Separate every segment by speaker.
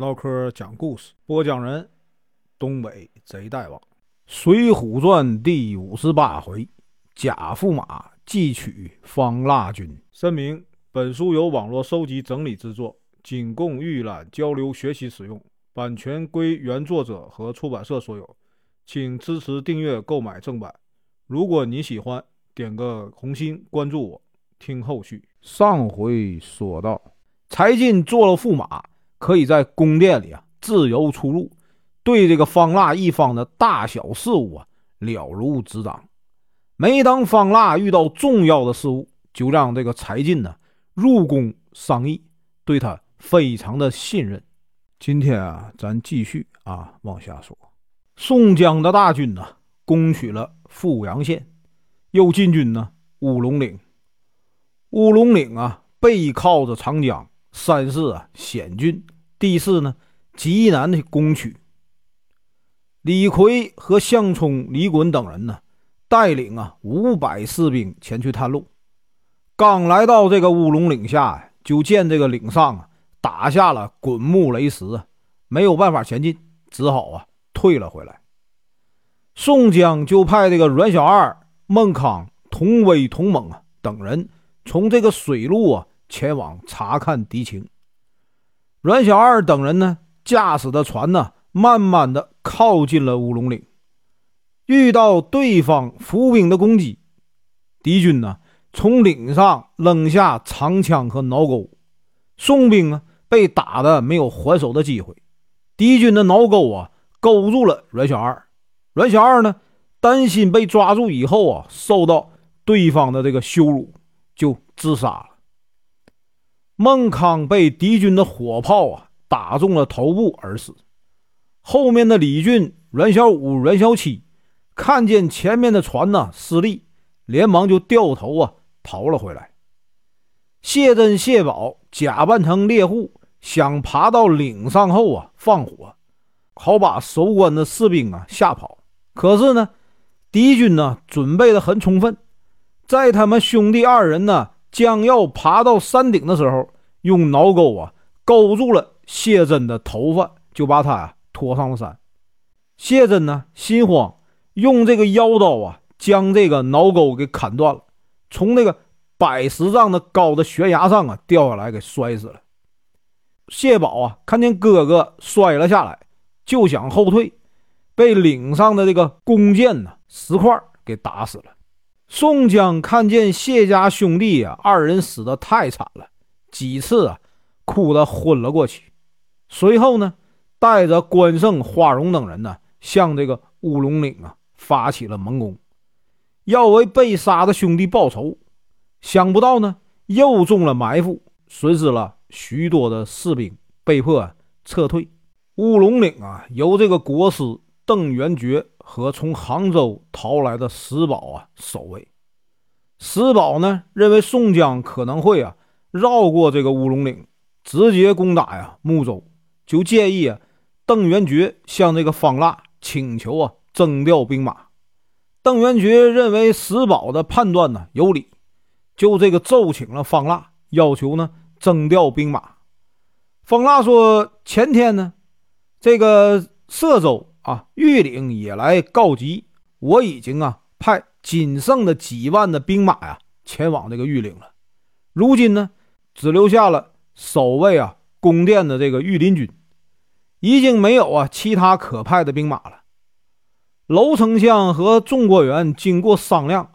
Speaker 1: 唠嗑讲故事，播讲人：东北贼大王，《水浒传》第五十八回：假驸马寄取方腊军。声明：本书由网络收集整理制作，仅供预览、交流、学习使用，版权归原作者和出版社所有，请支持订阅、购买正版。如果你喜欢，点个红心，关注我，听后续。上回说到，柴进做了驸马。可以在宫殿里啊自由出入，对这个方腊一方的大小事务啊了如指掌。每当方腊遇到重要的事务，就让这个柴进呢入宫商议，对他非常的信任。今天啊，咱继续啊往下说。宋江的大军呢攻取了富阳县，又进军呢乌龙岭。乌龙岭啊背靠着长江。山势啊险峻，地势呢极难的攻取。李逵和项冲、李衮等人呢，带领啊五百士兵前去探路。刚来到这个乌龙岭下，就见这个岭上啊打下了滚木雷石，没有办法前进，只好啊退了回来。宋江就派这个阮小二、孟康、童威、童猛啊等人从这个水路啊。前往查看敌情。阮小二等人呢，驾驶的船呢，慢慢的靠近了乌龙岭。遇到对方伏兵的攻击，敌军呢，从岭上扔下长枪和挠钩，宋兵啊，被打的没有还手的机会。敌军的挠钩啊，勾住了阮小二。阮小二呢，担心被抓住以后啊，受到对方的这个羞辱，就自杀了。孟康被敌军的火炮啊打中了头部而死。后面的李俊、阮小五、阮小七看见前面的船呢失利，连忙就掉头啊逃了回来。谢珍、谢宝假扮成猎户，想爬到岭上后啊放火，好把守关的士兵啊吓跑。可是呢，敌军呢准备的很充分，在他们兄弟二人呢。将要爬到山顶的时候，用挠钩啊勾住了谢珍的头发，就把他呀拖上了山。谢珍呢心慌，用这个腰刀啊将这个挠钩给砍断了，从那个百十丈的高的悬崖上啊掉下来，给摔死了。谢宝啊看见哥哥摔了下来，就想后退，被岭上的这个弓箭呢石块给打死了。宋江看见谢家兄弟啊，二人死的太惨了，几次啊，哭得昏了过去。随后呢，带着关胜、花荣等人呢，向这个乌龙岭啊发起了猛攻，要为被杀的兄弟报仇。想不到呢，又中了埋伏，损失了许多的士兵，被迫撤退。乌龙岭啊，由这个国师邓元觉。和从杭州逃来的石宝啊守卫，石宝呢认为宋江可能会啊绕过这个乌龙岭，直接攻打呀睦州，就建议啊邓元觉向这个方腊请求啊征调兵马。邓元觉认为石宝的判断呢有理，就这个奏请了方腊，要求呢征调兵马。方腊说前天呢这个歙州。啊，玉岭也来告急，我已经啊派仅剩的几万的兵马呀前往这个玉岭了。如今呢，只留下了守卫啊宫殿的这个御林军，已经没有啊其他可派的兵马了。娄丞相和众国元经过商量，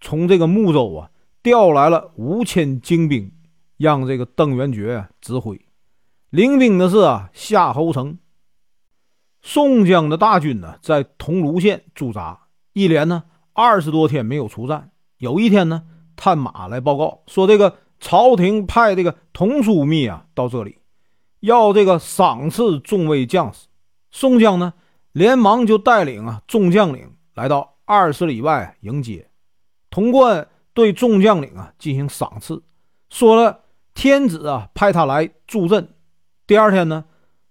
Speaker 1: 从这个睦州啊调来了五千精兵，让这个邓元觉指挥。领兵的是啊夏侯成。宋江的大军呢，在桐庐县驻扎，一连呢二十多天没有出战。有一天呢，探马来报告说，这个朝廷派这个童枢密啊到这里，要这个赏赐众位将士。宋江呢，连忙就带领啊众将领来到二十里外迎接。童贯对众将领啊进行赏赐，说了天子啊派他来助阵。第二天呢。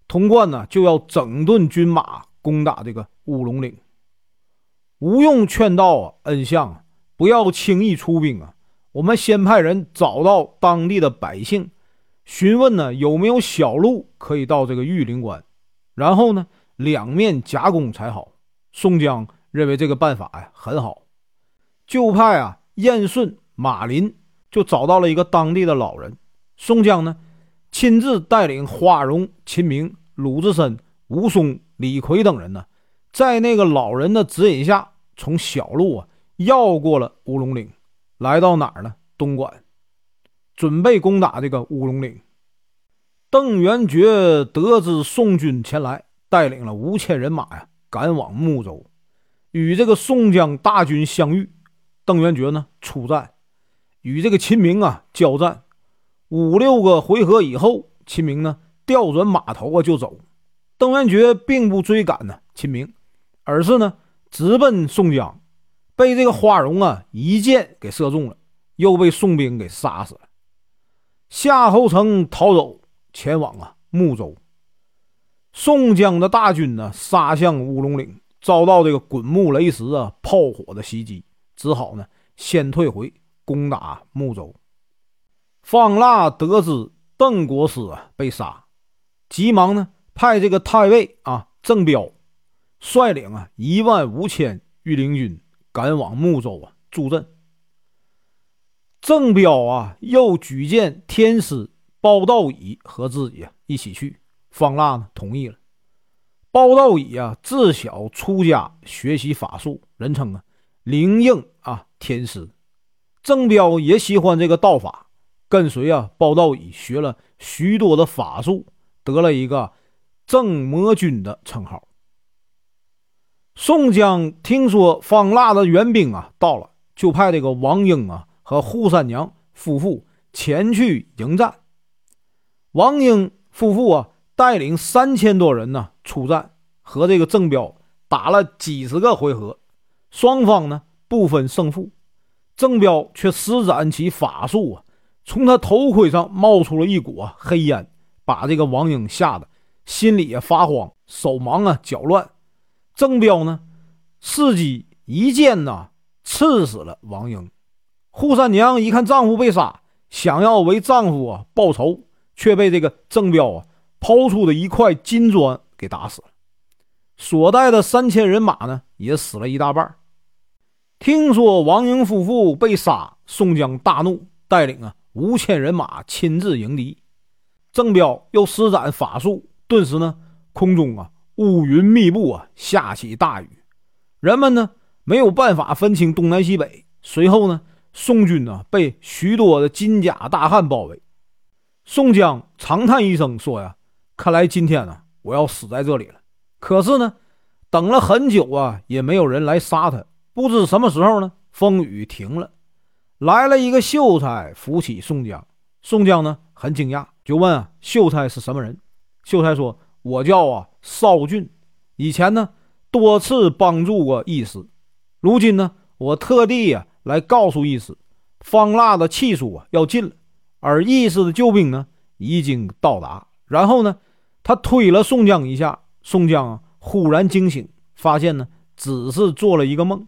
Speaker 1: 潼关呢就要整顿军马攻打这个乌龙岭。吴用劝道：“啊，恩相不要轻易出兵啊！我们先派人找到当地的百姓，询问呢有没有小路可以到这个玉林关，然后呢两面夹攻才好。宋江认为这个办法呀很好，就派啊燕顺、马林就找到了一个当地的老人。宋江呢亲自带领花荣、秦明、鲁智深、武松、李逵等人呢，在那个老人的指引下，从小路啊绕过了乌龙岭，来到哪儿呢？东莞，准备攻打这个乌龙岭。邓元觉得知宋军前来，带领了五千人马呀。赶往睦州，与这个宋江大军相遇。邓元觉呢出战，与这个秦明啊交战五六个回合以后，秦明呢调转马头啊就走。邓元觉并不追赶呢秦明，而是呢直奔宋江，被这个花荣啊一箭给射中了，又被宋兵给杀死了。夏侯成逃走，前往啊睦州。宋江的大军呢，杀向乌龙岭，遭到这个滚木雷石啊、炮火的袭击，只好呢先退回，攻打睦州。方腊得知邓国师啊被杀，急忙呢派这个太尉啊郑彪率领啊一万五千御林军赶往睦州啊助阵。郑彪啊又举荐天师包道乙和自己啊一起去。方腊呢同意了。包道乙啊，自小出家学习法术，人称啊灵应啊天师。郑彪也喜欢这个道法，跟随啊包道乙学了许多的法术，得了一个正魔君的称号。宋江听说方腊的援兵啊到了，就派这个王英啊和扈三娘夫妇前去迎战。王英夫妇啊。带领三千多人呢出战，和这个郑彪打了几十个回合，双方呢不分胜负。郑彪却施展起法术啊，从他头盔上冒出了一股黑烟，把这个王英吓得心里也发慌，手忙啊脚乱。郑彪呢伺机一剑呐刺死了王英。扈三娘一看丈夫被杀，想要为丈夫啊报仇，却被这个郑彪啊。抛出的一块金砖给打死了，所带的三千人马呢也死了一大半。听说王英夫妇被杀，宋江大怒，带领啊五千人马亲自迎敌。郑彪又施展法术，顿时呢空中啊乌云密布啊，下起大雨，人们呢没有办法分清东南西北。随后呢，宋军呢被许多的金甲大汉包围。宋江长叹一声说呀。看来今天呢，我要死在这里了。可是呢，等了很久啊，也没有人来杀他。不知什么时候呢，风雨停了，来了一个秀才扶起宋江。宋江呢很惊讶，就问啊，秀才是什么人？秀才说：“我叫啊邵俊，以前呢多次帮助过义士，如今呢我特地呀来告诉义士，方腊的气数啊要尽了，而义士的救兵呢已经到达。然后呢。”他推了宋江一下，宋江啊忽然惊醒，发现呢只是做了一个梦。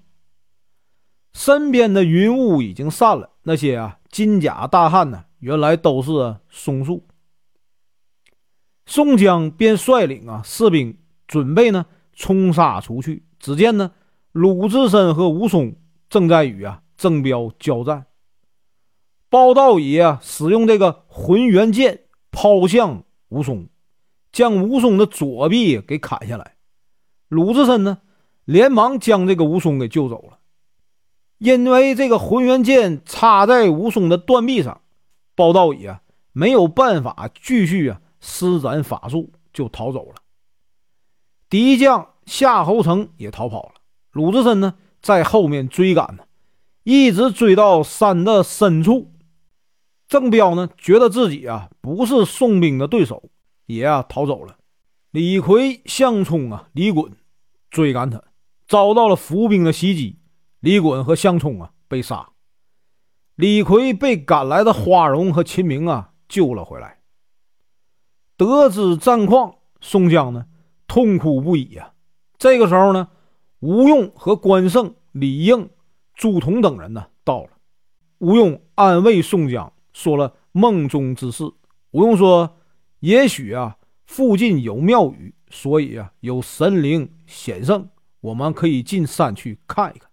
Speaker 1: 身边的云雾已经散了，那些啊金甲大汉呢，原来都是松树。宋江便率领啊士兵准备呢冲杀出去。只见呢鲁智深和武松正在与啊郑彪交战，包道乙啊使用这个浑元剑抛向武松。将武松的左臂给砍下来，鲁智深呢，连忙将这个武松给救走了。因为这个浑元剑插在武松的断臂上，包道乙啊没有办法继续啊施展法术，就逃走了。敌将夏侯成也逃跑了，鲁智深呢在后面追赶呢，一直追到山的深处。郑彪呢觉得自己啊不是宋兵的对手。也啊逃走了，李逵、项冲啊、李衮追赶他，遭到了伏兵的袭击，李衮和项冲啊被杀，李逵被赶来的花荣和秦明啊救了回来。得知战况，宋江呢痛哭不已啊。这个时候呢，吴用和关胜、李应、朱仝等人呢到了，吴用安慰宋江，说了梦中之事。吴用说：“也许啊，附近有庙宇，所以啊，有神灵显圣，我们可以进山去看一看。”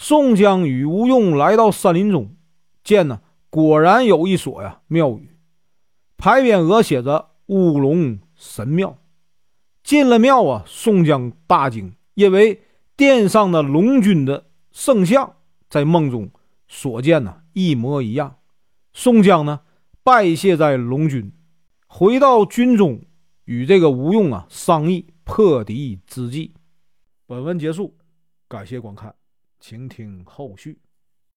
Speaker 1: 宋江与吴用来到山林中，见呢，果然有一所呀庙宇，牌匾额写着“乌龙神庙”。进了庙啊，宋江大惊，因为殿上的龙君的圣像在梦中所见呢一模一样。宋江呢拜谢在龙君，回到军中与这个吴用啊商议破敌之计。本文结束，感谢观看，请听后续。